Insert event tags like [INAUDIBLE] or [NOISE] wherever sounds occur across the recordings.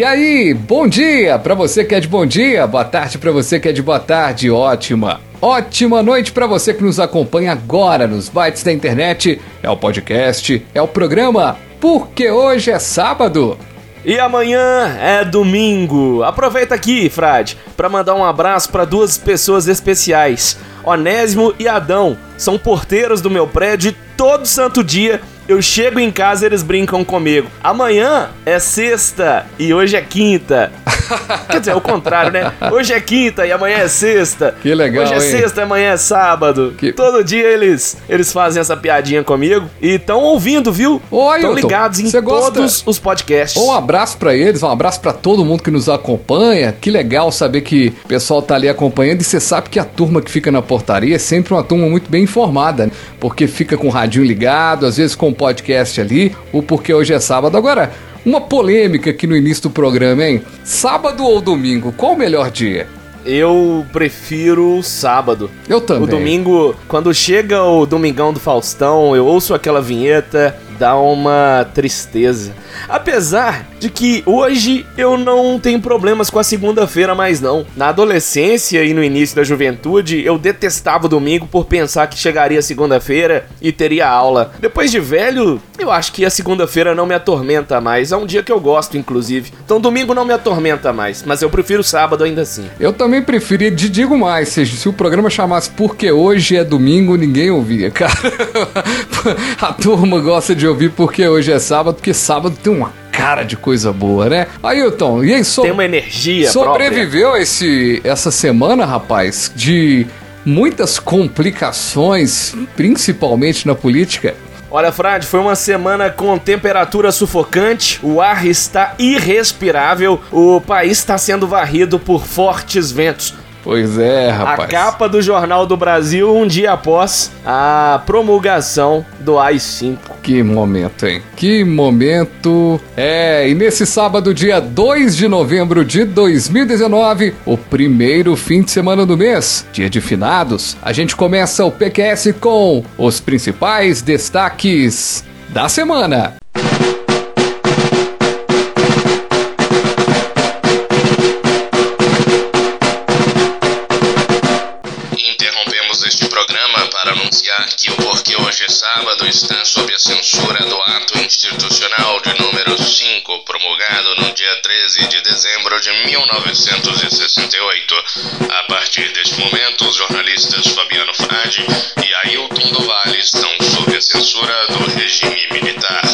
E aí, bom dia para você que é de bom dia, boa tarde para você que é de boa tarde, ótima. Ótima noite para você que nos acompanha agora nos bytes da internet. É o podcast, é o programa, porque hoje é sábado. E amanhã é domingo. Aproveita aqui, Frade, para mandar um abraço para duas pessoas especiais. Onésimo e Adão são porteiros do meu prédio e todo santo dia eu chego em casa eles brincam comigo. Amanhã é sexta e hoje é quinta. Quer dizer, é o contrário, né? Hoje é quinta e amanhã é sexta. Que legal, Hoje é hein? sexta e amanhã é sábado. Que- Todo dia eles eles fazem essa piadinha comigo e estão ouvindo, viu? Estão ligados em gosta- todos os podcasts. Um abraço para eles, um abraço para todo mundo que nos acompanha. Que legal saber que o pessoal tá ali acompanhando e você sabe que a turma que fica na portaria é sempre uma turma muito bem informada, né? porque fica com o radinho ligado, às vezes com o podcast ali, o porque hoje é sábado. Agora, uma polêmica aqui no início do programa, hein? Sábado ou domingo, qual o melhor dia? Eu prefiro o sábado. Eu também. O domingo, quando chega o Domingão do Faustão, eu ouço aquela vinheta, dá uma tristeza. Apesar de que hoje eu não tenho problemas com a segunda-feira mais não. Na adolescência e no início da juventude, eu detestava o domingo por pensar que chegaria segunda-feira e teria aula. Depois de velho, eu acho que a segunda-feira não me atormenta mais. É um dia que eu gosto, inclusive. Então domingo não me atormenta mais, mas eu prefiro sábado ainda assim. Eu também preferia, te digo mais, se, se o programa chamasse Porque Hoje é Domingo, ninguém ouvia, cara. [LAUGHS] A turma gosta de ouvir Porque Hoje é Sábado, porque sábado tem uma cara de coisa boa, né? Ailton, e aí, so Tem uma energia sobreviveu esse, essa semana, rapaz, de muitas complicações, principalmente na política? Olha, Frade, foi uma semana com temperatura sufocante, o ar está irrespirável, o país está sendo varrido por fortes ventos. Pois é, A rapaz. capa do Jornal do Brasil um dia após a promulgação do AI-5. Que momento, hein? Que momento. É, e nesse sábado, dia 2 de novembro de 2019, o primeiro fim de semana do mês, dia de finados, a gente começa o PQS com os principais destaques da semana. Anunciar que o Porquê Hoje é Sábado está sob a censura do Ato Institucional de número 5, promulgado no dia 13 de dezembro de 1968. A partir deste momento, os jornalistas Fabiano Frade e Ailton do Vale estão sob a censura do regime militar.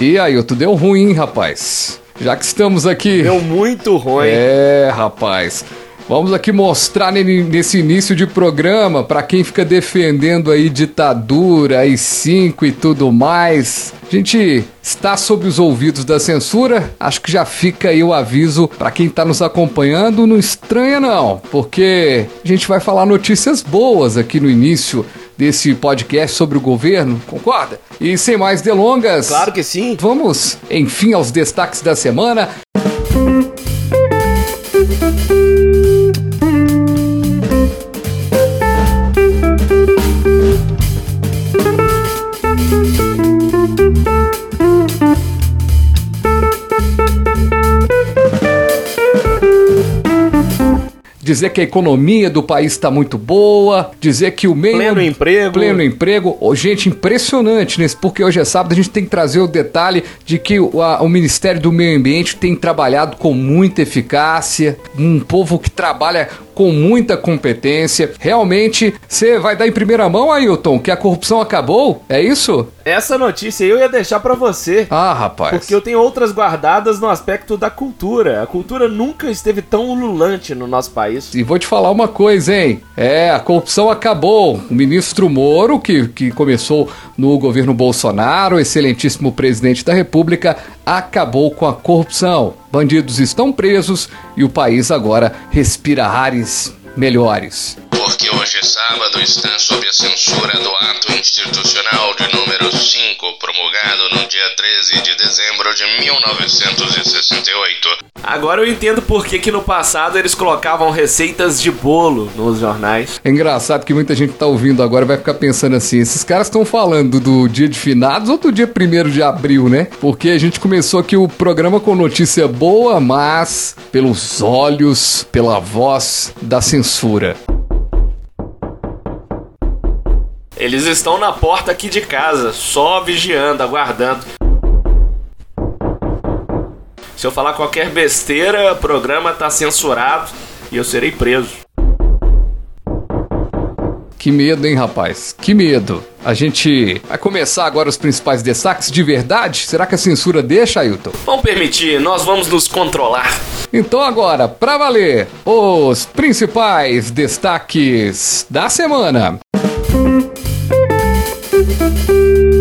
E aí, tu deu ruim, rapaz. Já que estamos aqui. Deu muito ruim. É, rapaz. Vamos aqui mostrar ne- nesse início de programa para quem fica defendendo aí ditadura, AI-5 e tudo mais. A gente está sob os ouvidos da censura. Acho que já fica aí o aviso para quem está nos acompanhando. Não estranha não, porque a gente vai falar notícias boas aqui no início desse podcast sobre o governo, concorda? E sem mais delongas, Claro que sim. Vamos, enfim, aos destaques da semana. Dizer que a economia do país está muito boa, dizer que o meio Pleno emprego. pleno emprego. Ô, gente, impressionante nesse, porque hoje é sábado, a gente tem que trazer o detalhe de que o, a- o Ministério do Meio Ambiente tem trabalhado com muita eficácia, um povo que trabalha com muita competência. Realmente, você vai dar em primeira mão, Ailton, que a corrupção acabou? É isso? Essa notícia eu ia deixar pra você. Ah, rapaz. Porque eu tenho outras guardadas no aspecto da cultura. A cultura nunca esteve tão ululante no nosso país. E vou te falar uma coisa, hein? É, a corrupção acabou. O ministro Moro, que, que começou no governo Bolsonaro, excelentíssimo presidente da República, acabou com a corrupção. Bandidos estão presos e o país agora respira ares melhores. Porque hoje sábado está sob a censura do ato institucional de número 5, promulgado no dia 13 de dezembro de 1968. Agora eu entendo por que, que no passado eles colocavam receitas de bolo nos jornais. É engraçado que muita gente tá ouvindo agora vai ficar pensando assim: esses caras estão falando do dia de finados ou do dia 1 de abril, né? Porque a gente começou aqui o programa com notícia boa, mas pelos olhos, pela voz da censura. Eles estão na porta aqui de casa, só vigiando, aguardando. Se eu falar qualquer besteira, o programa tá censurado e eu serei preso. Que medo, hein, rapaz? Que medo. A gente vai começar agora os principais destaques de verdade? Será que a censura deixa, Ailton? Vamos permitir, nós vamos nos controlar. Então agora, pra valer, os principais destaques da semana. thank you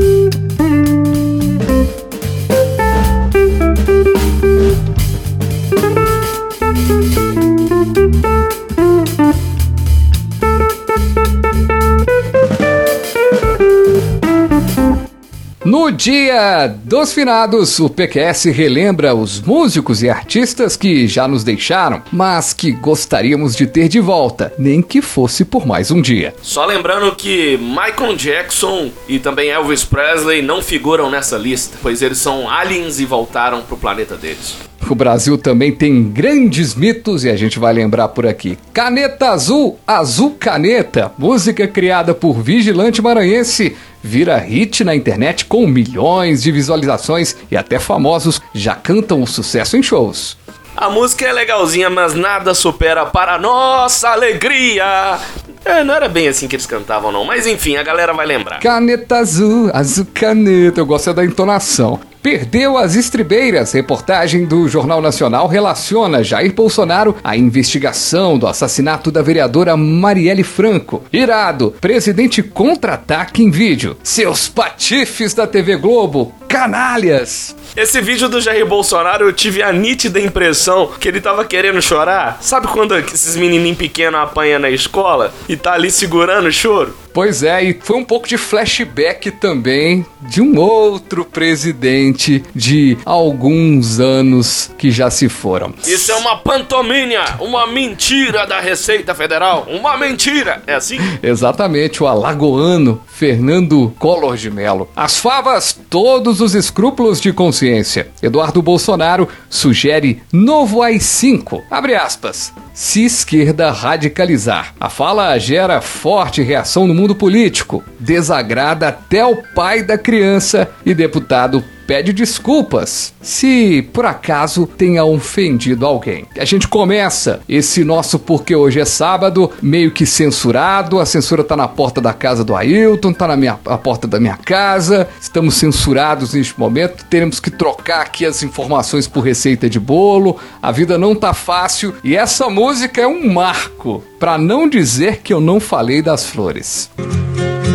No dia dos finados, o PQS relembra os músicos e artistas que já nos deixaram, mas que gostaríamos de ter de volta, nem que fosse por mais um dia. Só lembrando que Michael Jackson e também Elvis Presley não figuram nessa lista, pois eles são aliens e voltaram pro planeta deles. O Brasil também tem grandes mitos e a gente vai lembrar por aqui. Caneta Azul, Azul Caneta, música criada por Vigilante Maranhense, vira hit na internet com milhões de visualizações e até famosos já cantam o sucesso em shows. A música é legalzinha, mas nada supera para nossa alegria. É, não era bem assim que eles cantavam, não. Mas enfim, a galera vai lembrar. Caneta azul, azul caneta. Eu gosto é da entonação. Perdeu as estribeiras. Reportagem do Jornal Nacional relaciona Jair Bolsonaro à investigação do assassinato da vereadora Marielle Franco. Irado. Presidente contra-ataque em vídeo. Seus patifes da TV Globo. Canalhas. Esse vídeo do Jair Bolsonaro eu tive a nítida impressão que ele tava querendo chorar. Sabe quando esses menininhos pequenos apanham na escola e tá ali segurando o choro? Pois é, e foi um pouco de flashback também de um outro presidente de alguns anos que já se foram. Isso é uma pantomínea, uma mentira da Receita Federal, uma mentira, é assim? Exatamente, o alagoano Fernando Collor de Mello. As favas, todos os escrúpulos de consciência. Eduardo Bolsonaro sugere novo AI-5. Abre aspas se esquerda radicalizar. A fala gera forte reação no mundo político, desagrada até o pai da criança e deputado pede desculpas se por acaso tenha ofendido alguém. A gente começa esse nosso porque hoje é sábado, meio que censurado. A censura tá na porta da casa do Ailton, tá na minha a porta da minha casa. Estamos censurados neste momento. Teremos que trocar aqui as informações por receita de bolo. A vida não tá fácil e essa música é um marco, para não dizer que eu não falei das flores.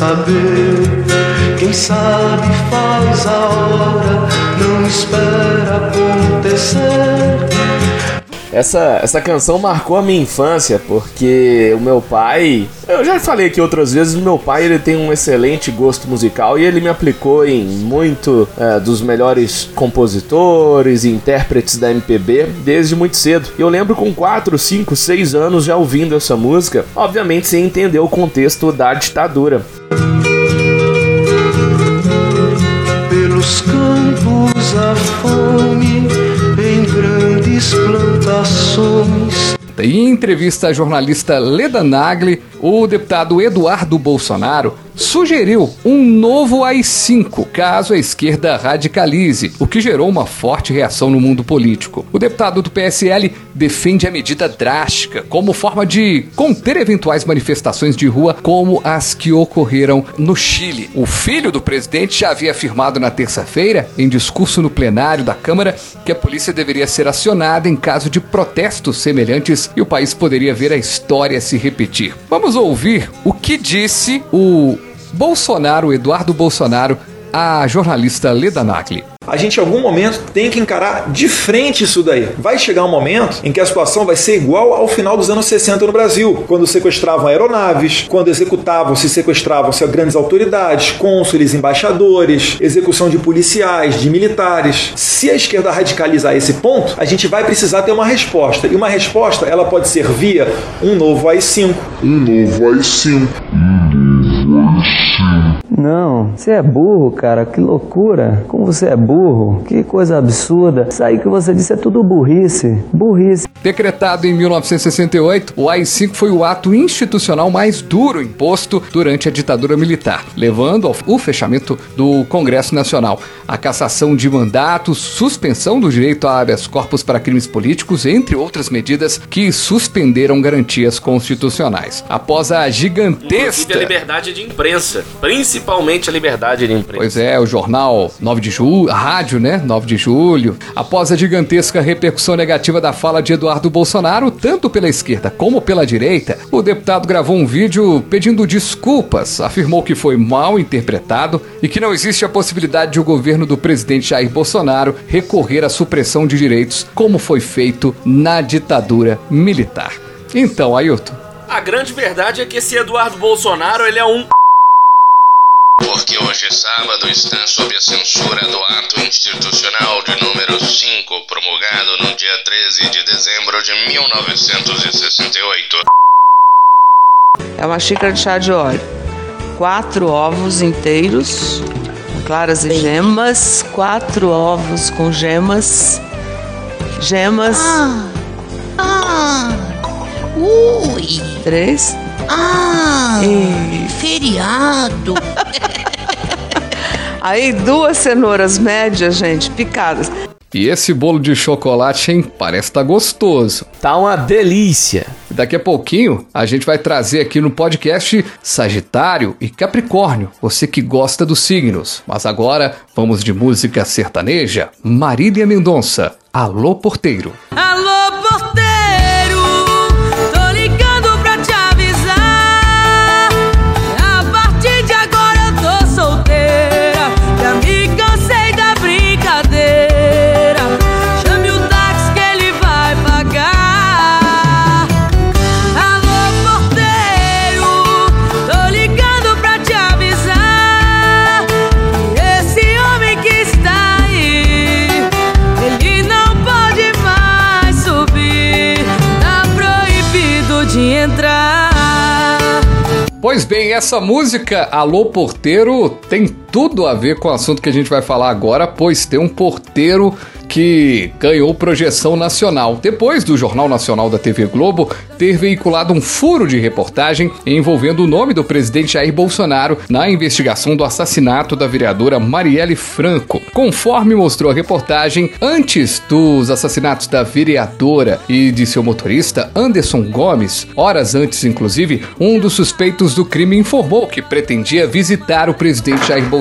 Saber. Quem sabe faz a hora, não espera acontecer. Essa, essa canção marcou a minha infância porque o meu pai, eu já falei aqui outras vezes, o meu pai ele tem um excelente gosto musical e ele me aplicou em muito é, dos melhores compositores e intérpretes da MPB desde muito cedo. Eu lembro com 4, 5, 6 anos já ouvindo essa música, obviamente sem entender o contexto da ditadura. Pelos campos a fome plantações. Em entrevista à jornalista Leda Nagli, o deputado Eduardo Bolsonaro sugeriu um novo AI-5, caso a esquerda radicalize, o que gerou uma forte reação no mundo político. O deputado do PSL defende a medida drástica como forma de conter eventuais manifestações de rua como as que ocorreram no Chile. O filho do presidente já havia afirmado na terça-feira, em discurso no plenário da Câmara, que a polícia deveria ser acionada em caso de protestos semelhantes e o país poderia ver a história se repetir. Vamos ouvir o que disse o Bolsonaro, Eduardo Bolsonaro, a jornalista Leda Nagli a gente em algum momento tem que encarar de frente isso daí. Vai chegar um momento em que a situação vai ser igual ao final dos anos 60 no Brasil, quando sequestravam aeronaves, quando executavam, se sequestravam se grandes autoridades, cônsules, embaixadores, execução de policiais, de militares. Se a esquerda radicalizar esse ponto, a gente vai precisar ter uma resposta. E uma resposta, ela pode ser via um novo AI-5. Um novo AI-5. Não, você é burro, cara, que loucura. Como você é burro, que coisa absurda. Isso aí que você disse é tudo burrice. Burrice. Decretado em 1968, o AI-5 foi o ato institucional mais duro imposto durante a ditadura militar, levando ao fechamento do Congresso Nacional, a cassação de mandatos, suspensão do direito a habeas corpus para crimes políticos, entre outras medidas que suspenderam garantias constitucionais. Após a gigantesca. Inclusive a liberdade de imprensa, principalmente a liberdade de imprensa. Pois é, o jornal 9 de julho, a rádio, né? 9 de julho. Após a gigantesca repercussão negativa da fala de Eduardo Bolsonaro, tanto pela esquerda como pela direita, o deputado gravou um vídeo pedindo desculpas, afirmou que foi mal interpretado e que não existe a possibilidade de o governo do presidente Jair Bolsonaro recorrer à supressão de direitos, como foi feito na ditadura militar. Então, Ailton. A grande verdade é que esse Eduardo Bolsonaro, ele é um porque hoje é sábado está sob a censura do ato institucional de número 5, promulgado no dia 13 de dezembro de 1968. É uma xícara de chá de óleo, quatro ovos inteiros, claras e gemas, quatro ovos com gemas, gemas. Ah, ah, ui. Três. Ah, e... feriado. [LAUGHS] Aí duas cenouras médias, gente, picadas. E esse bolo de chocolate, hein? Parece tá gostoso. Tá uma delícia. Daqui a pouquinho a gente vai trazer aqui no podcast Sagitário e Capricórnio, você que gosta dos signos. Mas agora vamos de música sertaneja. Marília Mendonça, Alô Porteiro. Alô Porteiro! Pois bem, essa música Alô Porteiro tem tudo a ver com o assunto que a gente vai falar agora, pois tem um porteiro que ganhou projeção nacional depois do Jornal Nacional da TV Globo ter veiculado um furo de reportagem envolvendo o nome do presidente Jair Bolsonaro na investigação do assassinato da vereadora Marielle Franco. Conforme mostrou a reportagem, antes dos assassinatos da vereadora e de seu motorista Anderson Gomes, horas antes inclusive, um dos suspeitos do crime informou que pretendia visitar o presidente Jair Bolsonaro.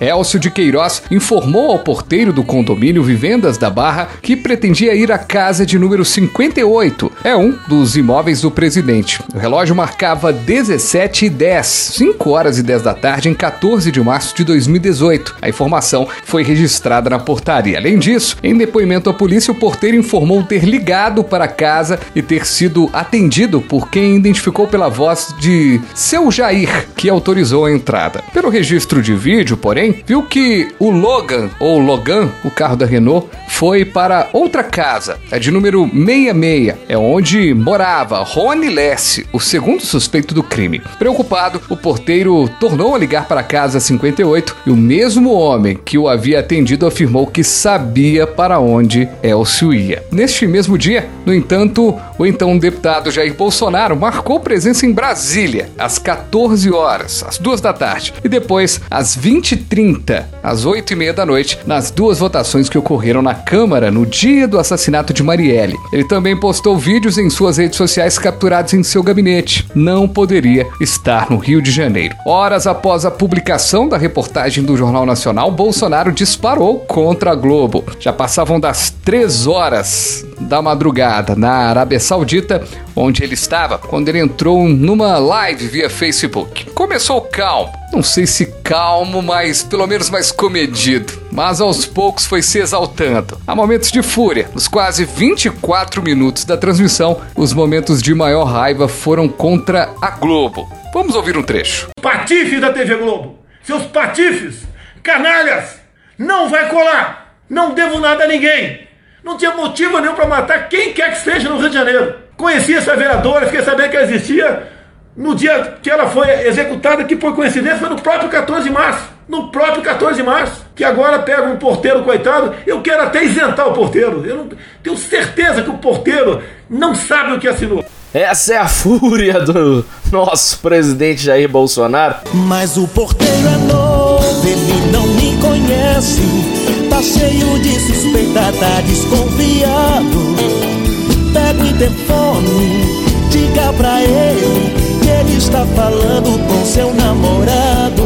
Elcio de Queiroz informou ao porteiro do condomínio vivendo Vendas da Barra que pretendia ir à casa de número 58. É um dos imóveis do presidente. O relógio marcava 17 e 10, 5 horas e 10 da tarde, em 14 de março de 2018. A informação foi registrada na portaria. Além disso, em depoimento à polícia, o porteiro informou ter ligado para a casa e ter sido atendido por quem identificou pela voz de seu Jair, que autorizou a entrada. Pelo registro de vídeo, porém, viu que o Logan, ou Logan, o carro da Renault, foi para outra casa, é de número 66, é onde morava Rony Lesse, o segundo suspeito do crime. Preocupado, o porteiro tornou a ligar para a casa 58 e o mesmo homem que o havia atendido afirmou que sabia para onde Elcio ia. Neste mesmo dia, no entanto, o então deputado Jair Bolsonaro marcou presença em Brasília às 14 horas, às 2 da tarde, e depois às 20h30, às 8h30 da noite, nas duas votações que ocorreram na Câmara no dia do assassinato de Marielle. Ele também postou vídeos em suas redes sociais capturados em seu gabinete. Não poderia estar no Rio de Janeiro. Horas após a publicação da reportagem do Jornal Nacional, Bolsonaro disparou contra a Globo. Já passavam das 3 horas da madrugada na Arábia Saudita, onde ele estava quando ele entrou numa live via Facebook. Começou calmo, não sei se calmo, mas pelo menos mais comedido. Mas aos poucos foi se exaltando. Há momentos de fúria. Nos quase 24 minutos da transmissão, os momentos de maior raiva foram contra a Globo. Vamos ouvir um trecho. Patife da TV Globo! Seus patifes! Canalhas! Não vai colar! Não devo nada a ninguém! Não tinha motivo nenhum para matar quem quer que seja no Rio de Janeiro. Conheci essa vereadora, fiquei sabendo que ela existia no dia que ela foi executada, que por coincidência foi no próprio 14 de março. No próprio 14 de março. Que agora pega um porteiro, coitado. Eu quero até isentar o porteiro. Eu não, tenho certeza que o porteiro não sabe o que assinou. Essa é a fúria do nosso presidente Jair Bolsonaro. Mas o porteiro é novo, ele não me conhece. Tá cheio de suspeita, tá desconfiado. Pega o interfone, diga pra ele que ele está falando com seu namorado.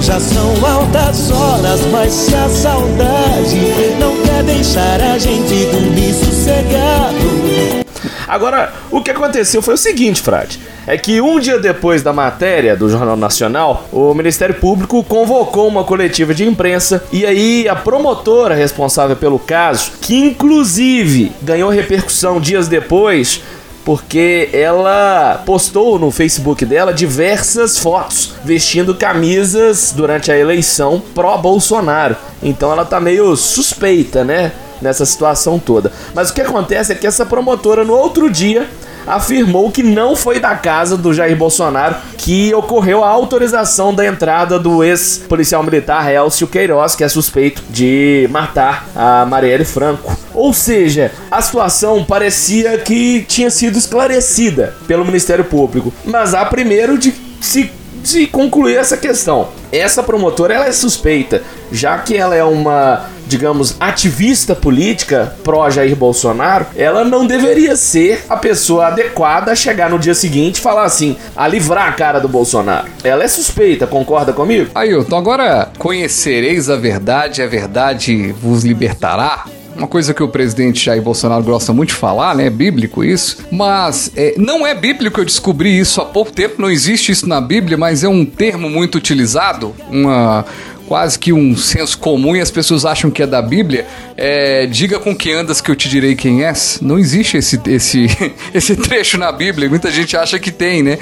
Já são altas horas, mas se a saudade não quer deixar a gente dormir sossegado. Agora, o que aconteceu foi o seguinte, Frade. É que um dia depois da matéria do Jornal Nacional, o Ministério Público convocou uma coletiva de imprensa e aí a promotora responsável pelo caso, que inclusive ganhou repercussão dias depois, porque ela postou no Facebook dela diversas fotos vestindo camisas durante a eleição pró-Bolsonaro. Então ela tá meio suspeita, né? Nessa situação toda. Mas o que acontece é que essa promotora no outro dia afirmou que não foi da casa do Jair Bolsonaro que ocorreu a autorização da entrada do ex-policial militar Elcio Queiroz, que é suspeito de matar a Marielle Franco. Ou seja, a situação parecia que tinha sido esclarecida pelo Ministério Público, mas há primeiro de se de concluir essa questão. Essa promotora ela é suspeita, já que ela é uma, digamos, ativista política pró Jair Bolsonaro, ela não deveria ser a pessoa adequada a chegar no dia seguinte e falar assim, a livrar a cara do Bolsonaro. Ela é suspeita, concorda comigo? Ailton, agora conhecereis a verdade, a verdade vos libertará? Uma coisa que o presidente Jair Bolsonaro gosta muito de falar, né? É bíblico isso. Mas é, não é bíblico, eu descobri isso há pouco tempo, não existe isso na Bíblia, mas é um termo muito utilizado, uma quase que um senso comum e as pessoas acham que é da Bíblia. É, Diga com que andas que eu te direi quem és. Não existe esse, esse, [LAUGHS] esse trecho na Bíblia, muita gente acha que tem, né?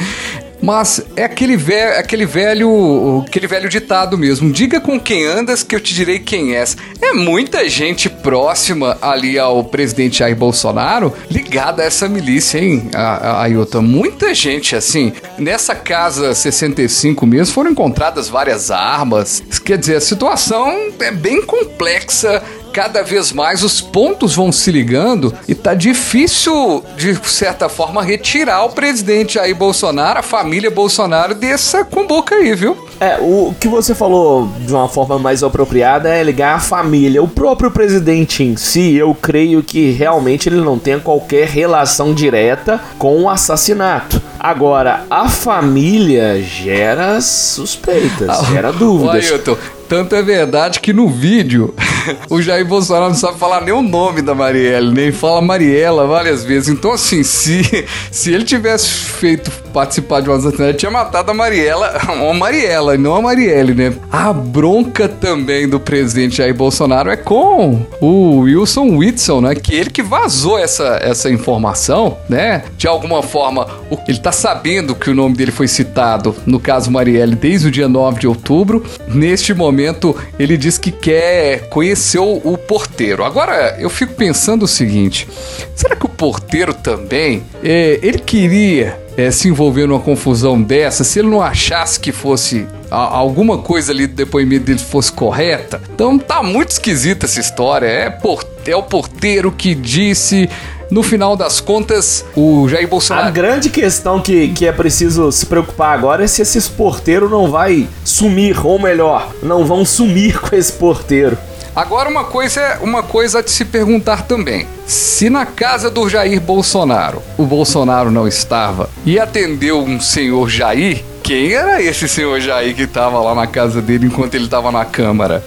Mas é aquele velho, aquele velho, aquele velho ditado mesmo. Diga com quem andas que eu te direi quem és. É muita gente próxima ali ao presidente Jair Bolsonaro ligada a essa milícia, hein, Ailton? Muita gente assim. Nessa casa 65 mesmo foram encontradas várias armas. Quer dizer, a situação é bem complexa cada vez mais os pontos vão se ligando e tá difícil, de certa forma, retirar o presidente aí Bolsonaro, a família Bolsonaro, dessa cumbuca aí, viu? É, o que você falou de uma forma mais apropriada é ligar a família. O próprio presidente em si, eu creio que realmente ele não tem qualquer relação direta com o assassinato. Agora, a família gera suspeitas, Ah, gera dúvidas. Ailton, tanto é verdade que no vídeo [LAUGHS] o Jair Bolsonaro não sabe falar nem o nome da Marielle, nem fala Mariela várias vezes. Então, assim, se, [LAUGHS] se ele tivesse feito participar de um assassinato, tinha matado a Mariela, [LAUGHS] uma Mariela, não a Marielle, né? A bronca também do presidente Jair Bolsonaro é com o Wilson Whitson, né? Que ele que vazou essa, essa informação, né? De alguma forma, ele tá sabendo que o nome dele foi citado, no caso Marielle, desde o dia 9 de outubro. Neste momento, ele diz que quer conhecer o porteiro. Agora, eu fico pensando o seguinte: será que o porteiro também, é, ele queria é, se envolver numa confusão dessa, se ele não achasse que fosse a- alguma coisa ali do depoimento dele fosse correta. Então tá muito esquisita essa história. É, por- é o porteiro que disse. No final das contas, o Jair A Bolsonaro. grande questão que, que é preciso se preocupar agora é se esse porteiro não vai sumir, ou melhor, não vão sumir [LAUGHS] com esse porteiro. Agora uma coisa é uma coisa a se perguntar também. Se na casa do Jair Bolsonaro o Bolsonaro não estava e atendeu um senhor Jair, quem era esse senhor Jair que estava lá na casa dele enquanto ele estava na Câmara?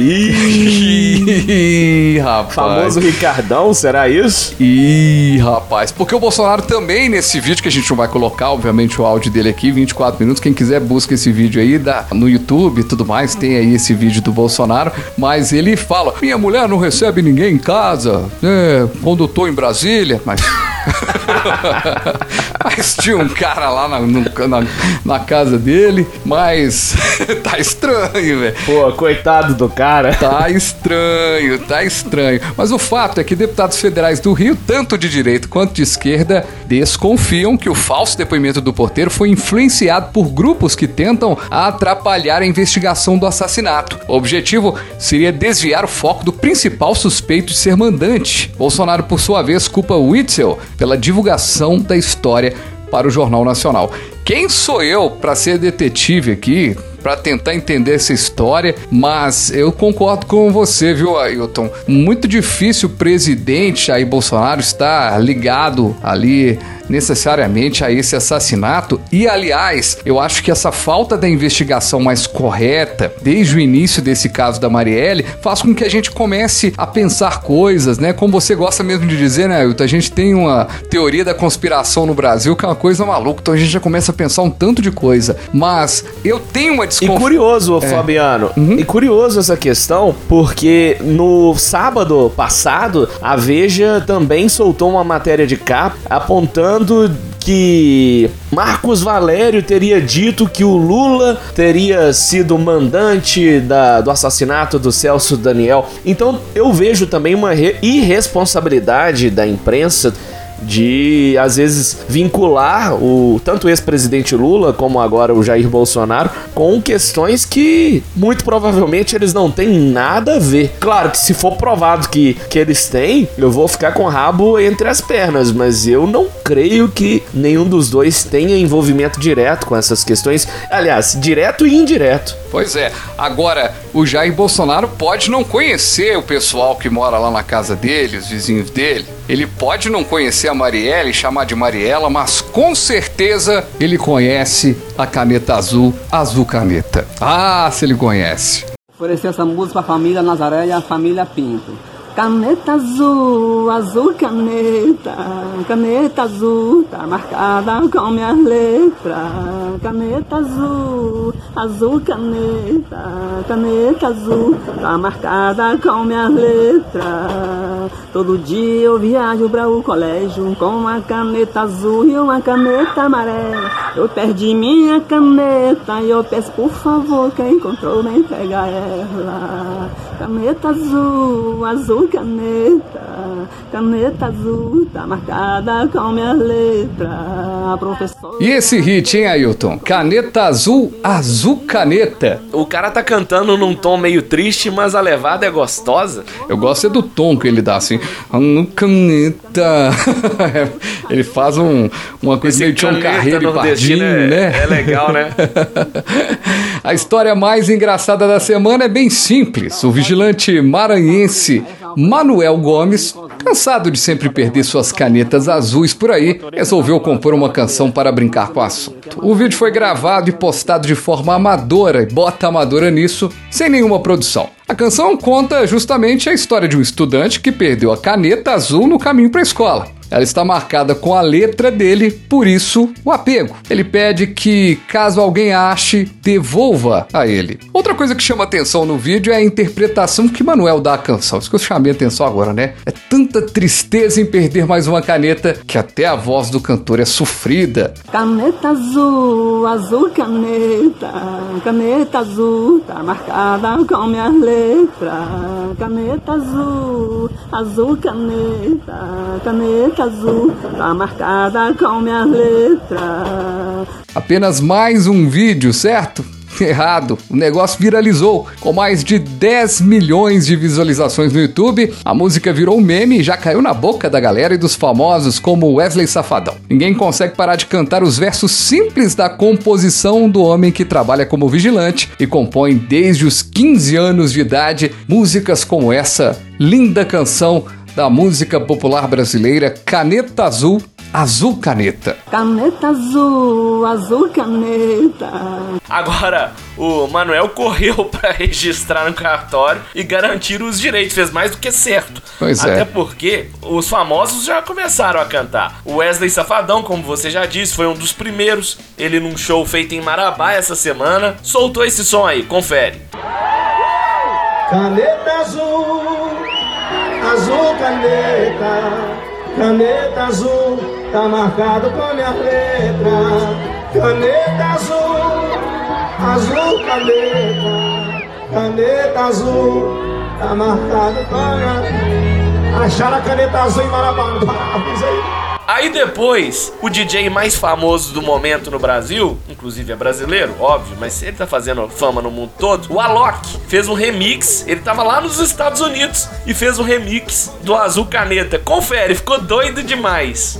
Ih, [LAUGHS] rapaz. Famoso Ricardão, será isso? Ih, rapaz. Porque o Bolsonaro também, nesse vídeo, que a gente não vai colocar, obviamente, o áudio dele aqui, 24 minutos. Quem quiser, busca esse vídeo aí dá, no YouTube e tudo mais. Tem aí esse vídeo do Bolsonaro. Mas ele fala: Minha mulher não recebe ninguém em casa, né? Quando eu tô em Brasília. Mas. [LAUGHS] [LAUGHS] mas tinha um cara lá na, na, na casa dele. Mas. [LAUGHS] tá estranho, velho. Pô, coitado do cara. Tá estranho, tá estranho. Mas o fato é que deputados federais do Rio, tanto de direita quanto de esquerda, desconfiam que o falso depoimento do porteiro foi influenciado por grupos que tentam atrapalhar a investigação do assassinato. O objetivo seria desviar o foco do principal suspeito de ser mandante. Bolsonaro, por sua vez, culpa Witzel pela divulgação da história para o Jornal Nacional. Quem sou eu para ser detetive aqui, para tentar entender essa história? Mas eu concordo com você, viu, Ailton? Muito difícil o presidente aí Bolsonaro estar ligado ali necessariamente a esse assassinato. E aliás, eu acho que essa falta da investigação mais correta desde o início desse caso da Marielle faz com que a gente comece a pensar coisas, né? Como você gosta mesmo de dizer, né, Ailton? A gente tem uma teoria da conspiração no Brasil que é uma coisa maluca, então a gente já começa a pensar um tanto de coisa. Mas eu tenho uma E curioso, É. Fabiano, e curioso essa questão, porque no sábado passado, a Veja também soltou uma matéria de capa apontando que Marcos Valério teria dito que o Lula teria sido mandante da- do assassinato do Celso Daniel. Então eu vejo também uma re- irresponsabilidade da imprensa de às vezes vincular o tanto o ex-presidente Lula como agora o Jair Bolsonaro com questões que muito provavelmente eles não têm nada a ver. Claro que se for provado que, que eles têm, eu vou ficar com o rabo entre as pernas, mas eu não creio que nenhum dos dois tenha envolvimento direto com essas questões. Aliás, direto e indireto. Pois é. Agora, o Jair Bolsonaro pode não conhecer o pessoal que mora lá na casa dele, os vizinhos dele. Ele pode não conhecer a Marielle, chamar de Mariela, mas com certeza ele conhece a caneta azul, azul caneta. Ah, se ele conhece. Oferecer essa música para a família Nazaré e a família Pinto. Caneta azul, azul caneta, caneta azul, tá marcada com minhas letras. Caneta azul, azul caneta, caneta azul, tá marcada com minhas letras. Todo dia eu viajo para o colégio com uma caneta azul e uma caneta amarela. Eu perdi minha caneta e eu peço por favor quem encontrou me entrega ela. Caneta azul, azul caneta, caneta azul, tá marcada com minha letra. Professor. E esse hit, hein, Ailton? Caneta azul, azul caneta. O cara tá cantando num tom meio triste, mas a levada é gostosa. Eu gosto é do tom que ele dá, assim. "Anu Caneta. [LAUGHS] ele faz um, uma coisa meio John Carreiro e nordestino Pardinho, é- né? é legal, né? [LAUGHS] A história mais engraçada da semana é bem simples. O vigilante maranhense Manuel Gomes, cansado de sempre perder suas canetas azuis por aí, resolveu compor uma canção para brincar com o assunto. O vídeo foi gravado e postado de forma amadora, e bota amadora nisso, sem nenhuma produção. A canção conta justamente a história de um estudante que perdeu a caneta azul no caminho para a escola. ela está marcada com a letra dele, por isso o apego. Ele pede que, caso alguém ache, devolva a ele. Outra coisa que chama atenção no vídeo é a interpretação que Manuel dá à canção. Isso que eu chamei a atenção agora, né? É tanta tristeza em perder mais uma caneta que até a voz do cantor é sofrida. Caneta azul, azul caneta, caneta azul, tá marcada com minhas letras. Caneta azul, azul caneta, caneta azul, tá marcada com minhas letras. Apenas mais um vídeo, certo? [LAUGHS] Errado, o negócio viralizou. Com mais de 10 milhões de visualizações no YouTube, a música virou meme e já caiu na boca da galera e dos famosos como Wesley Safadão. Ninguém consegue parar de cantar os versos simples da composição do homem que trabalha como vigilante e compõe desde os 15 anos de idade músicas como essa linda canção da música popular brasileira Caneta Azul, Azul Caneta. Caneta azul, azul caneta. Agora, o Manuel correu [LAUGHS] pra registrar no cartório e garantir os direitos, fez mais do que certo. Pois é. Até porque os famosos já começaram a cantar. O Wesley Safadão, como você já disse, foi um dos primeiros. Ele num show feito em Marabá essa semana, soltou esse som aí, confere. Caneta azul, azul caneta, caneta azul, tá marcado com a minha letra. Caneta azul, azul caneta, caneta azul, tá marcado com a minha. Acharam a caneta azul em Marabá, diz aí. Aí depois, o DJ mais famoso do momento no Brasil, inclusive é brasileiro, óbvio, mas ele tá fazendo fama no mundo todo, o Alok fez um remix, ele tava lá nos Estados Unidos e fez um remix do Azul Caneta. Confere, ficou doido demais.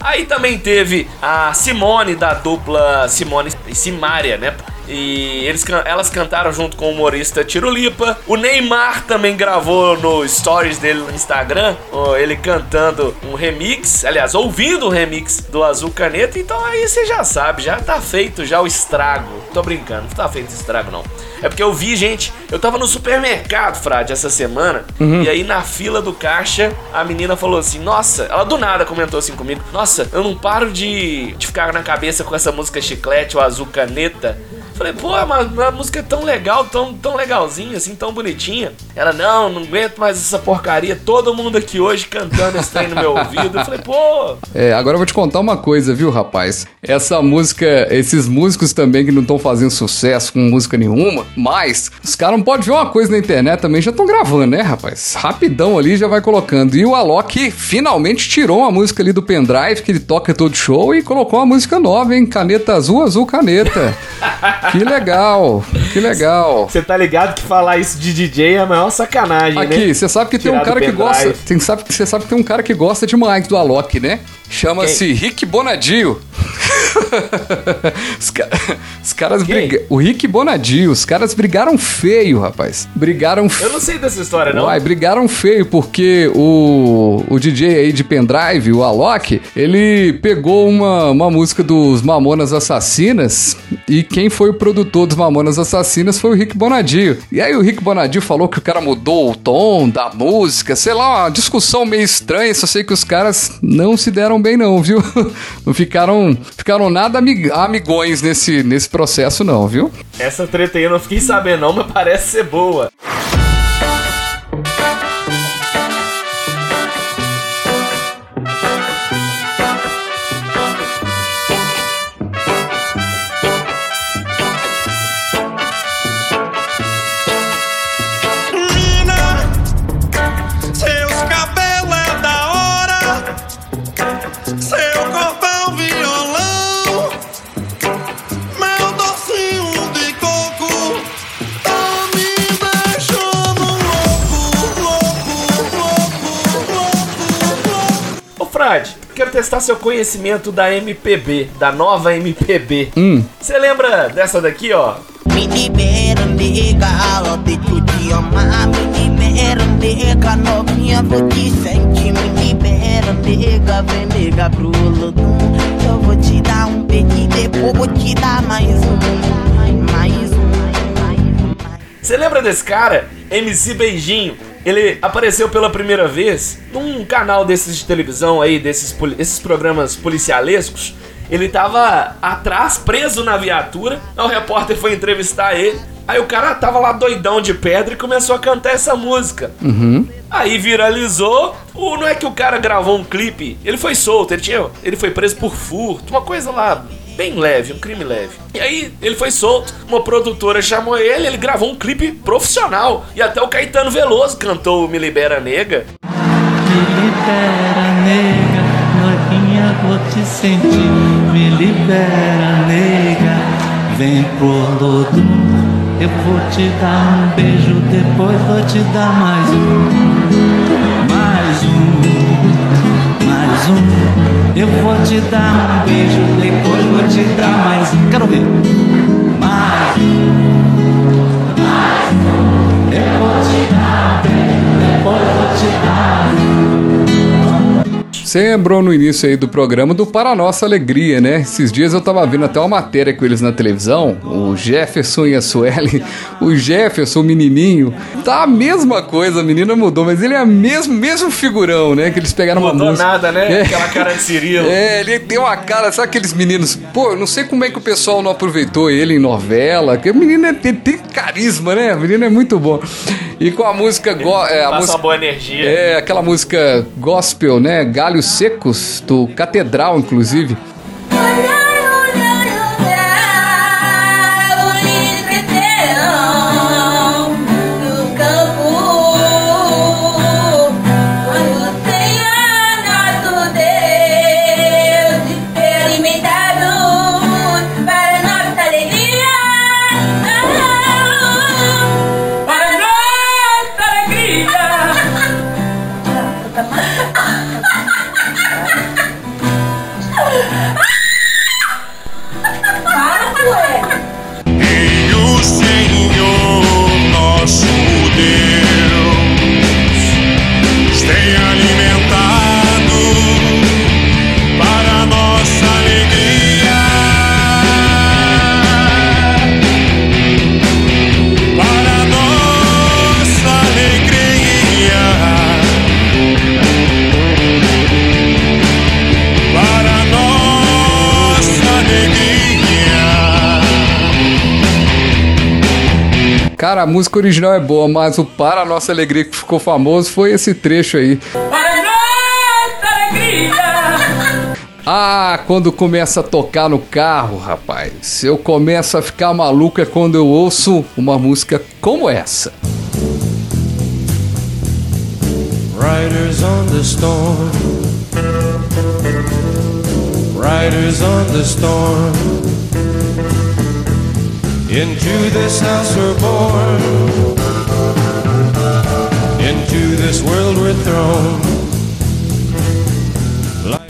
Aí também teve a Simone da dupla Simone e Simária, né? E eles, elas cantaram junto com o humorista Tirulipa. O Neymar também gravou no stories dele no Instagram, ele cantando um remix, aliás, ouvindo o remix do Azul Caneta. Então aí você já sabe, já tá feito já o estrago. Tô brincando, não tá feito estrago não. É porque eu vi, gente, eu tava no supermercado, Frade, essa semana, Uhum. e aí na fila do caixa, a menina falou assim: Nossa, ela do nada comentou assim comigo: Nossa, eu não paro de, de ficar na cabeça com essa música chiclete, o azul caneta. Falei, pô, mas a música é tão legal, tão, tão legalzinha, assim, tão bonitinha. Ela, não, não aguento mais essa porcaria. Todo mundo aqui hoje cantando esse trem no meu ouvido. Eu falei, pô, É, agora eu vou te contar uma coisa, viu, rapaz? Essa música, esses músicos também que não estão fazendo sucesso com música nenhuma, mas os caras não podem ver uma coisa na internet também, já estão gravando, né, rapaz? Rapidão ali já vai colocando. E o Alok finalmente tirou uma música ali do pendrive que ele toca todo show e colocou uma música nova, hein? Caneta azul, azul caneta. [LAUGHS] que legal, que legal. [LAUGHS] Você tá ligado que falar isso de DJ é a maior sacanagem, né? Aqui, você sabe que tem um cara que gosta. Você sabe, você sabe que tem um cara que gosta demais do Alok, né? Chama-se Rick Bonadio. [LAUGHS] os, os caras brigam. O Rick Bonadio, os caras brigaram feio, rapaz. Brigaram feio. Eu não sei dessa história, não. Uai, brigaram feio porque o, o DJ aí de pendrive, o Alok, ele pegou uma, uma música dos Mamonas Assassinas e quem foi o produtor dos Mamonas Assassinas foi o Rick Bonadio. E aí o Rick Bonadio falou que o cara mudou o tom da música, sei lá, uma discussão meio estranha, só sei que os caras não se deram bem não, viu? [LAUGHS] Não ficaram, ficaram nada amig- amigões nesse, nesse processo não, viu? Essa treta aí eu não fiquei sabendo, não, mas parece ser boa. Frade, quero testar seu conhecimento da MPB, da nova MPB. Hum. Você lembra dessa daqui, ó? Me libera, nega, ela deixa eu te amar. Me libera, nega, novinha, novinha, vou te sentir, me libera, nega, vem nega pro lodum. Eu vou te dar um beijo e depois vou te dar mais um, mais um. Você lembra desse cara? MC Beijinho. Ele apareceu pela primeira vez num canal desses de televisão aí, desses esses programas policialescos. Ele tava atrás, preso na viatura. Aí o repórter foi entrevistar ele. Aí o cara tava lá doidão de pedra e começou a cantar essa música. Uhum. Aí viralizou. O, não é que o cara gravou um clipe. Ele foi solto, ele, tinha, ele foi preso por furto, uma coisa lá bem leve, um crime leve. E aí ele foi solto, uma produtora chamou ele, ele gravou um clipe profissional. E até o Caetano Veloso cantou Me Libera Nega. Me libera, nega, novinha, vou te sentir. Me libera, nega, vem pro Lodum. Eu vou te dar um beijo, depois vou te dar mais um. Mais um, mais um. Eu vou te dar um beijo, depois vou te dar mais. Quero ver. Você lembrou no início aí do programa do Para Nossa Alegria, né? Esses dias eu tava vendo até uma matéria com eles na televisão, o Jefferson e a Sueli. [LAUGHS] O Jefferson, o menininho, tá a mesma coisa, a menina mudou, mas ele é o mesmo, mesmo figurão, né? Que eles pegaram uma Mudou música. nada, né? É. Aquela cara de Cirilo. É, ele tem uma cara, sabe aqueles meninos? Pô, eu não sei como é que o pessoal não aproveitou ele em novela, que o menino é- tem, tem carisma, né? O menino é muito bom. E com a música. Go, é, a música uma boa energia. é, aquela música gospel, né? Galhos Secos, do Catedral, inclusive. Cara, a música original é boa, mas o Para a Nossa Alegria que ficou famoso foi esse trecho aí. Ah, quando começa a tocar no carro, rapaz, eu começo a ficar maluco é quando eu ouço uma música como essa. Riders on the storm. Riders on the storm. Into this house we're born. Into this world we're thrown.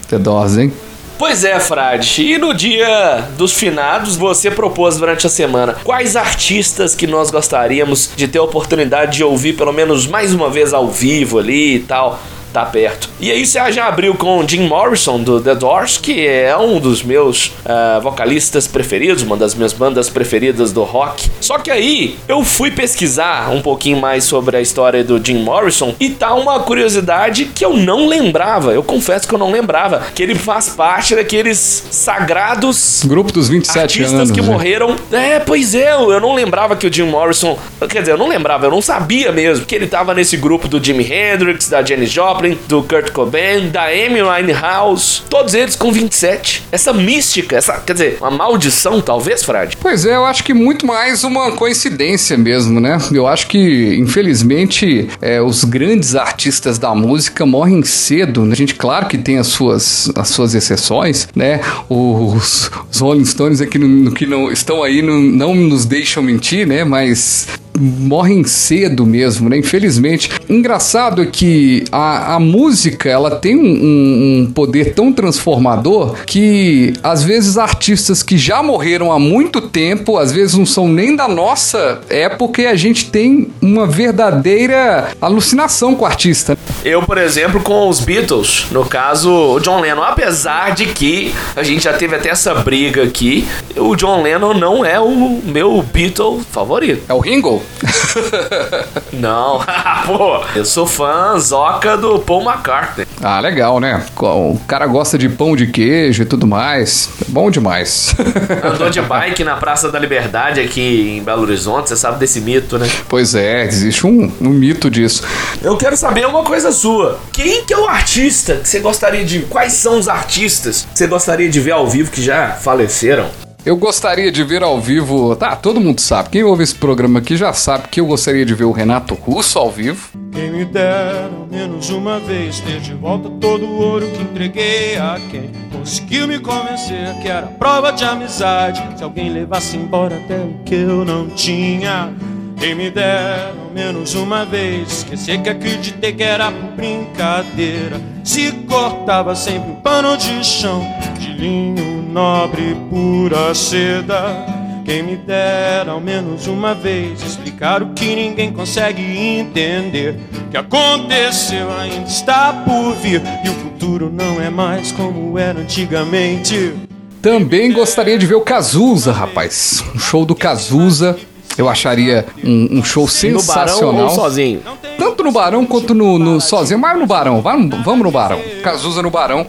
Que dose, hein? Pois é, Frade. E no dia dos finados, você propôs durante a semana quais artistas que nós gostaríamos de ter a oportunidade de ouvir pelo menos mais uma vez ao vivo ali e tal. Tá perto. E aí você já abriu com Jim Morrison do The Doors, que é um dos meus ah, vocalistas preferidos, uma das minhas bandas preferidas do rock. Só que aí eu fui pesquisar um pouquinho mais sobre a história do Jim Morrison e tá uma curiosidade que eu não lembrava. Eu confesso que eu não lembrava que ele faz parte daqueles sagrados Grupo dos 27 artistas anos. que né? morreram. É, pois é, eu eu não lembrava que o Jim Morrison. Quer dizer, eu não lembrava, eu não sabia mesmo que ele tava nesse grupo do Jimi Hendrix, da Janis Joplin, do Kurt Cobain, da Amy Winehouse. Todos eles com 27. Essa mística, essa, quer dizer, uma maldição, talvez, Frade? Pois é, eu acho que muito mais uma coincidência mesmo, né? Eu acho que, infelizmente, é, os grandes artistas da música morrem cedo. né? A gente, claro que tem as suas, as suas exceções, né? Os, os Rolling Stones aqui no, no que não estão aí não, não nos deixam mentir, né? Mas morrem cedo mesmo, né? Infelizmente. Engraçado é que a, a música ela tem um, um- um poder tão transformador que às vezes artistas que já morreram há muito tempo, às vezes não são nem da nossa época, e a gente tem uma verdadeira alucinação com o artista. Eu, por exemplo, com os Beatles, no caso, o John Lennon, apesar de que a gente já teve até essa briga aqui, o John Lennon não é o meu Beatle favorito. É o Ringo? [LAUGHS] não, [LAUGHS] pô, eu sou fã zoca do Paul McCartney. Ah, legal, né? O cara gosta de pão de queijo e tudo mais. É bom demais. [LAUGHS] Andou de bike na Praça da Liberdade aqui em Belo Horizonte, você sabe desse mito, né? Pois é, existe um, um mito disso. Eu quero saber uma coisa sua. Quem que é o artista que você gostaria de. Quais são os artistas que você gostaria de ver ao vivo que já faleceram? Eu gostaria de ver ao vivo. Tá, todo mundo sabe. Quem ouve esse programa aqui já sabe que eu gostaria de ver o Renato Russo ao vivo. Quem me dera menos uma vez ter de volta todo o ouro que entreguei a quem conseguiu me convencer que era prova de amizade. Se alguém levasse embora até o que eu não tinha. Quem me dera menos uma vez esquecer que acreditei que era brincadeira. Se cortava sempre um pano de chão de linho nobre pura seda. Quem me dera ao menos uma vez explicar o que ninguém consegue entender. O que aconteceu ainda está por vir e o futuro não é mais como era antigamente. Também gostaria de ver o Cazuza, rapaz. Um show do Cazuza. Eu acharia um, um show No Barão sensacional. ou sozinho? Tanto no Barão quanto no, no sozinho. Mas no Barão, vamos, vamos no Barão. Cazuza no Barão.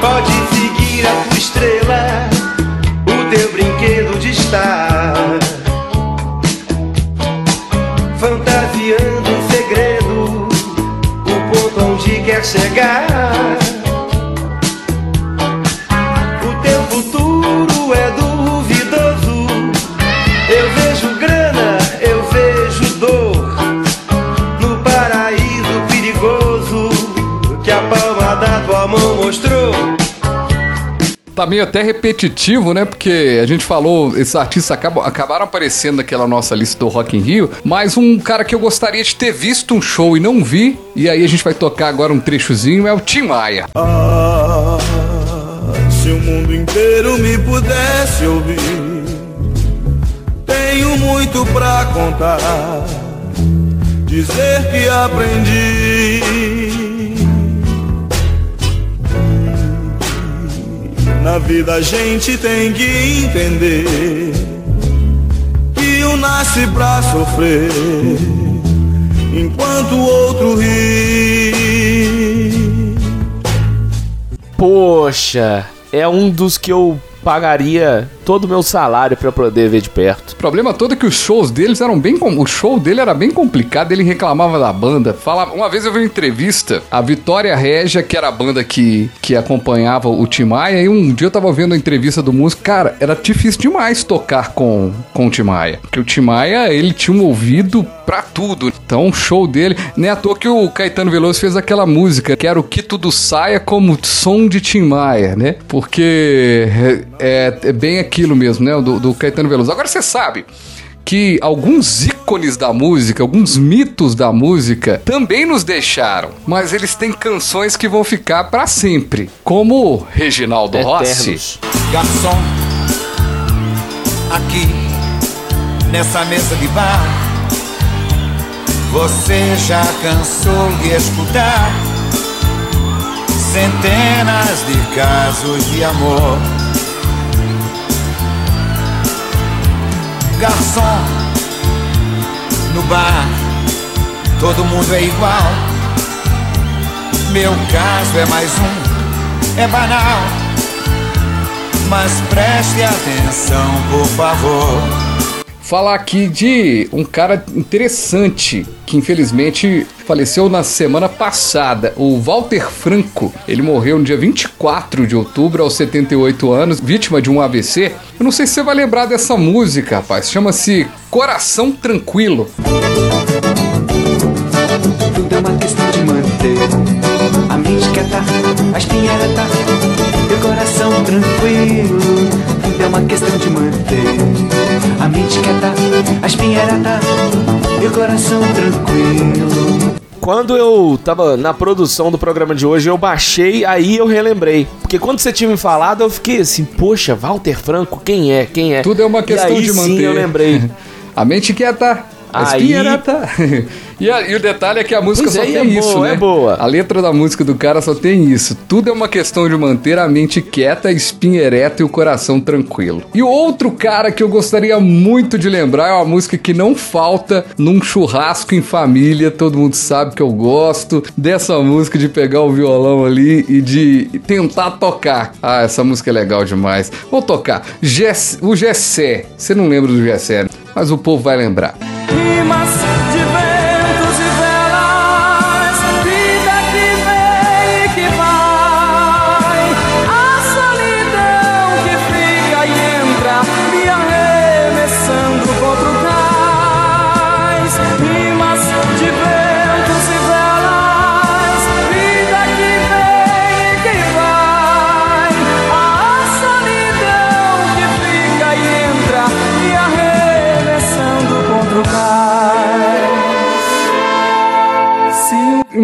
Pode a tua estrela, o teu brinquedo de estar. Fantasiando um segredo, o ponto onde quer chegar. Tá meio até repetitivo, né? Porque a gente falou, esses artistas acabam, acabaram aparecendo naquela nossa lista do Rock in Rio, mas um cara que eu gostaria de ter visto um show e não vi, e aí a gente vai tocar agora um trechozinho, é o Tim Maia. Ah, se o mundo inteiro me pudesse ouvir, tenho muito pra contar, dizer que aprendi. Na vida a gente tem que entender que um nasce pra sofrer, enquanto o outro ri. Poxa, é um dos que eu pagaria todo o meu salário pra poder ver de perto. O problema todo é que os shows deles eram bem. com- O show dele era bem complicado, ele reclamava da banda. Falava... Uma vez eu vi uma entrevista, a Vitória Régia, que era a banda que, que acompanhava o Tim Maia, e um dia eu tava vendo a entrevista do músico. Cara, era difícil demais tocar com, com o Tim. Porque o Tim Maia, ele tinha um ouvido pra tudo. Então, o show dele. Nem à toa que o Caetano Veloso fez aquela música, que era o que tudo saia como som de Tim Maia, né? Porque é, é bem aquilo mesmo, né? Do, do Caetano Veloso. Agora você sabe que alguns ícones da música, alguns mitos da música também nos deixaram, mas eles têm canções que vão ficar pra sempre, como Reginaldo Rossi. Garçom, aqui nessa mesa de bar, você já cansou de escutar centenas de casos de amor. Garçom, no bar, todo mundo é igual. Meu caso é mais um, é banal. Mas preste atenção, por favor. Falar aqui de um cara interessante que infelizmente faleceu na semana passada, o Walter Franco. Ele morreu no dia 24 de outubro, aos 78 anos, vítima de um AVC. Eu não sei se você vai lembrar dessa música, rapaz. Chama-se Coração Tranquilo. Tudo é uma questão de manter a mente quieta, a espinha reta, e o coração tranquilo. Tudo é uma questão de manter a mente quieta, a espinha ereta e o coração tranquilo. Quando eu tava na produção do programa de hoje, eu baixei, aí eu relembrei. Porque quando você tinha me falado, eu fiquei assim, poxa, Walter Franco, quem é? Quem é? Tudo é uma questão e aí, de sim, manter. eu lembrei. [LAUGHS] A mente quieta, a Aí- espinha ereta. [LAUGHS] E, a- e o detalhe é que a música Pois só é, tem é isso, boa, né? é boa. A letra da música do cara só tem isso. Tudo é uma questão de manter a mente quieta, a espinha ereta e o coração tranquilo. E o outro cara que eu gostaria muito de lembrar é uma música que não falta num churrasco em família. Todo mundo sabe que eu gosto dessa música de pegar o violão ali e de tentar tocar. Ah, essa música é legal demais. Vou tocar. Gess- o Gessé. Você não lembra do Gessé, né? mas o povo vai lembrar.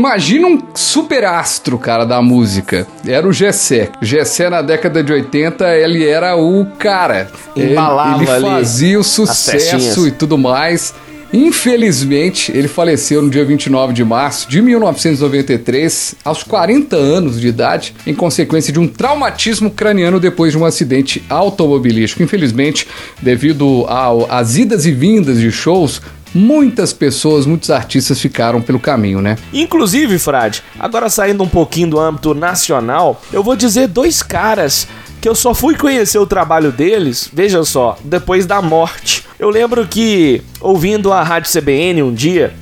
Imagina um super astro, cara, da música. Era o Gessé. Gessé, na década de 80, ele era o cara. Ele, Embalava ele ali fazia o sucesso e tudo mais. Infelizmente, ele faleceu no dia 29 de março de 1993, aos 40 anos de idade, em consequência de um traumatismo craniano depois de um acidente automobilístico. Infelizmente, devido às idas e vindas de shows, muitas pessoas, muitos artistas ficaram pelo caminho, né? Inclusive, Frade, agora saindo um pouquinho do âmbito nacional, eu vou dizer dois caras que eu só fui conhecer o trabalho deles, veja só, depois da morte. Eu lembro que, ouvindo a Rádio CBN um dia,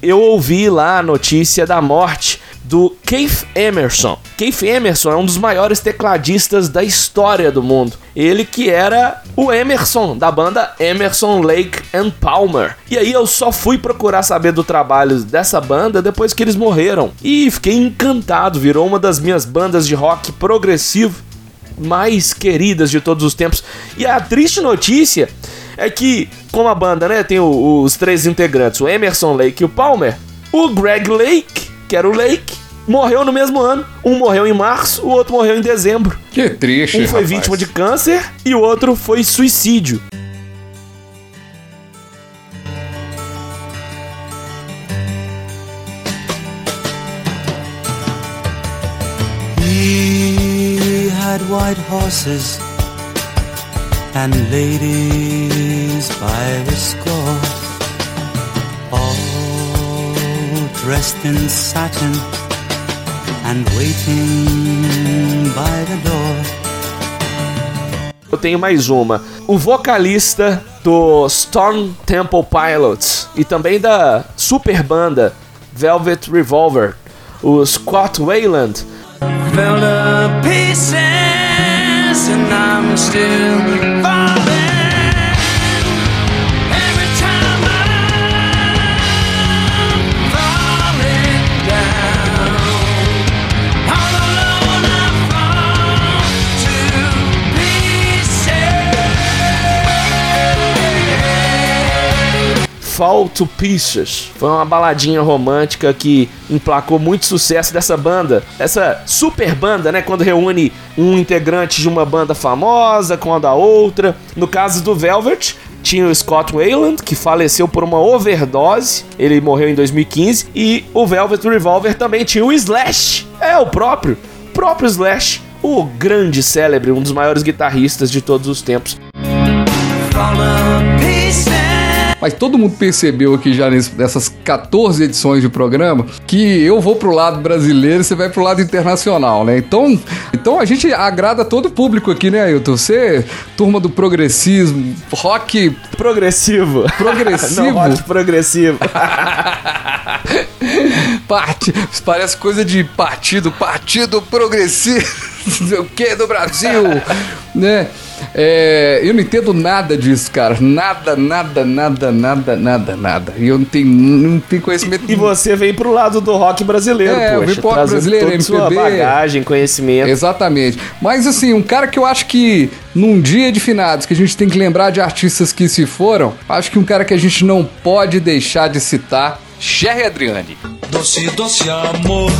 eu ouvi lá a notícia da morte do Keith Emerson. Keith Emerson é um dos maiores tecladistas da história do mundo. Ele que era o Emerson da banda Emerson Lake and Palmer. E aí eu só fui procurar saber do trabalho dessa banda depois que eles morreram e fiquei encantado, virou uma das minhas bandas de rock progressivo mais queridas de todos os tempos. E a triste notícia é que, como a banda, né, tem o- os três integrantes, o Emerson Lake e o Palmer, o Greg Lake, que era o Lake, morreu no mesmo ano. Um morreu em março, o outro morreu em dezembro. Que triste, Um foi rapaz. vítima de câncer e o outro foi suicídio. He had white horses and ladies by the score, all dressed in satin and waiting by the door. Eu tenho mais uma. O vocalista do Storm Temple Pilots e também da super banda Velvet Revolver, o Scott Wayland, fell to pieces and I'm still falling. Fall to Pieces. Foi uma baladinha romântica que emplacou muito sucesso dessa banda. Essa super banda, né? Quando reúne um integrante de uma banda famosa com a da outra. No caso do Velvet, tinha o Scott Wayland, que faleceu por uma overdose. Ele morreu em 2015. E o Velvet Revolver também tinha o Slash. É, o próprio. O próprio Slash. O grande célebre, um dos maiores guitarristas de todos os tempos. Mas todo mundo percebeu aqui já nessas 14 edições de programa que eu vou pro lado brasileiro e você vai pro lado internacional, né? Então, então a gente agrada todo o público aqui, né, Ailton? Você, turma do progressismo, rock Progressivo. progressivo. [LAUGHS] Não, rock progressivo. [LAUGHS] Parte, parece coisa de partido, partido progressivo, não sei o que do Brasil, né? É, eu não entendo nada disso, cara. Nada, nada, nada, nada, nada, nada. E eu não tenho, não tenho conhecimento. E você vem pro lado do rock brasileiro, É, poxa. vim pro rock brasileiro, toda sua MPB. bagagem, conhecimento. Exatamente. Mas assim, um cara que eu acho que num dia de finados que a gente tem que lembrar de artistas que se foram, acho que um cara que a gente não pode deixar de citar, Cherry Adriane. Doce, doce amor,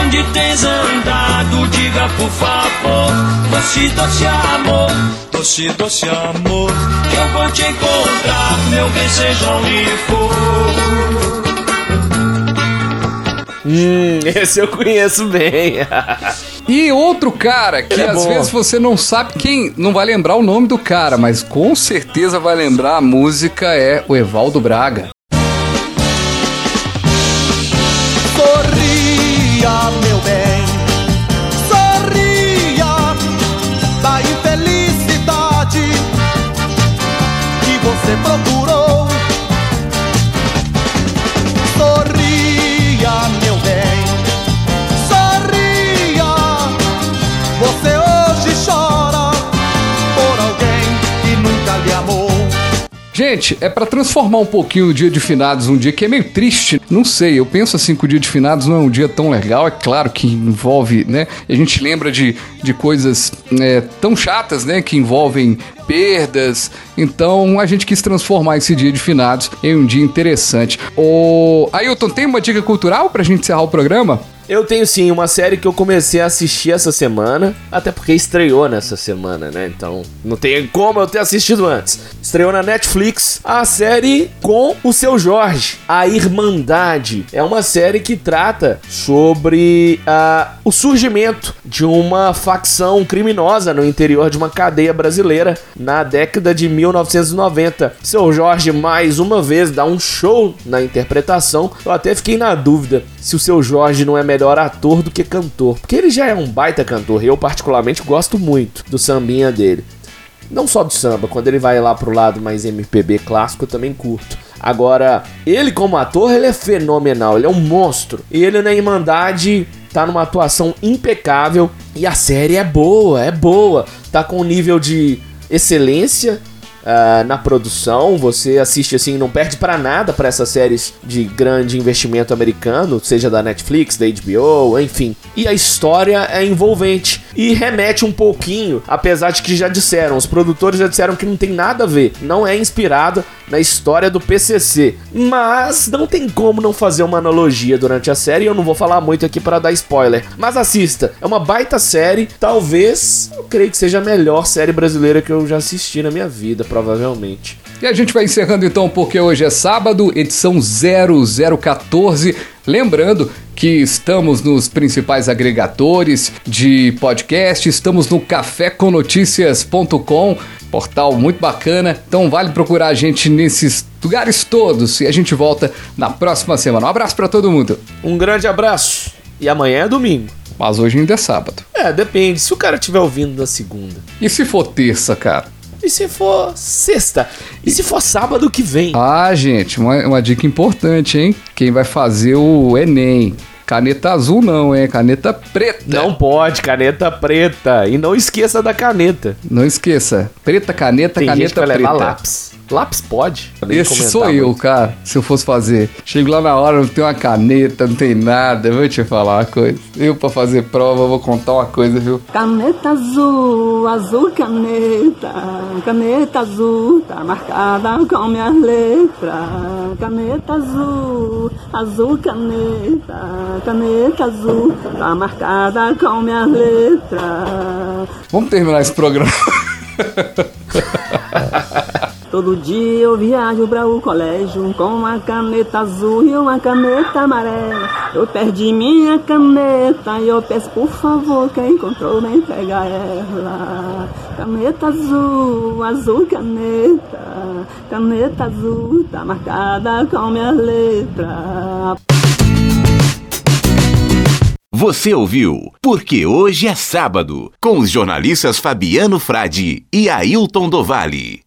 onde tens andado, diga por favor. Doce, doce amor, doce, doce amor, que eu vou te encontrar, meu bem, seja onde for. Hum, [LAUGHS] esse eu conheço bem. [LAUGHS] E outro cara que é às bom. vezes você não sabe quem, não vai lembrar o nome do cara, mas com certeza vai lembrar a música é o Evaldo Braga. Gente, é pra transformar um pouquinho o dia de finados, um dia que é meio triste. Não sei, eu penso assim que o dia de finados não é um dia tão legal. É claro que envolve, né? A gente lembra de, de coisas é, tão chatas, né? Que envolvem perdas. Então a gente quis transformar esse dia de finados em um dia interessante. Ô, Ailton, tem uma dica cultural pra gente encerrar o programa? Eu tenho sim uma série que eu comecei a assistir essa semana, até porque estreou nessa semana, né? Então não tem como eu ter assistido antes. Estreou na Netflix a série com o seu Jorge, A Irmandade. É uma série que trata sobre ah, o surgimento de uma facção criminosa no interior de uma cadeia brasileira na década de 1990. Seu Jorge, mais uma vez, dá um show na interpretação. Eu até fiquei na dúvida se o seu Jorge não é melhor ator do que cantor, porque ele já é um baita cantor. Eu, particularmente, gosto muito do sambinha dele. Não só do samba, quando ele vai lá pro lado mais MPB clássico, eu também curto. Agora, ele como ator, ele é fenomenal, ele é um monstro. E ele na Irmandade tá numa atuação impecável e a série é boa, é boa. Tá com um nível de excelência ah, na produção, você assiste assim, não perde pra nada pra essas séries de grande investimento americano, seja da Netflix, da HBO, enfim. E a história é envolvente e remete um pouquinho, apesar de que já disseram, os produtores já disseram que não tem nada a ver, não é inspirada na história do PCC, mas não tem como não fazer uma analogia durante a série, eu não vou falar muito aqui para dar spoiler, mas assista, é uma baita série, talvez, eu creio que seja a melhor série brasileira que eu já assisti na minha vida, provavelmente. E a gente vai encerrando então, porque hoje é sábado, edição 0014. Lembrando que estamos nos principais agregadores de podcast, estamos no caféconoticias.com, portal muito bacana. Então vale procurar a gente nesses lugares todos e a gente volta na próxima semana. Um abraço pra todo mundo. Um grande abraço. E amanhã é domingo. Mas hoje ainda é sábado. É, depende. Se o cara estiver ouvindo na segunda. E se for terça, cara? E se for sexta? E se for sábado que vem? Ah, gente, uma, uma dica importante, hein? Quem vai fazer o Enem? Caneta azul não, hein? Caneta preta. Não pode, caneta preta. E não esqueça da caneta. Não esqueça. Preta caneta, Tem caneta gente que vai preta. levar lápis. Lápis pode? Esse sou eu, muito. cara, se eu fosse fazer. Chego lá na hora, não tem uma caneta, não tem nada. Eu vou te falar uma coisa. Eu, pra fazer prova, vou contar uma coisa, viu? Caneta azul, azul caneta, caneta azul, tá marcada com minhas letras. Caneta azul, azul caneta, caneta azul, tá marcada com minhas letras. Vamos terminar esse programa. [LAUGHS] Todo dia eu viajo pra o colégio com uma caneta azul e uma caneta amarela. Eu perdi minha caneta e eu peço por favor quem encontrou me entrega ela. Caneta azul, azul caneta, caneta azul tá marcada com minha letra. Você ouviu Porque Hoje é Sábado, com os jornalistas Fabiano Frade e Ailton Dovale.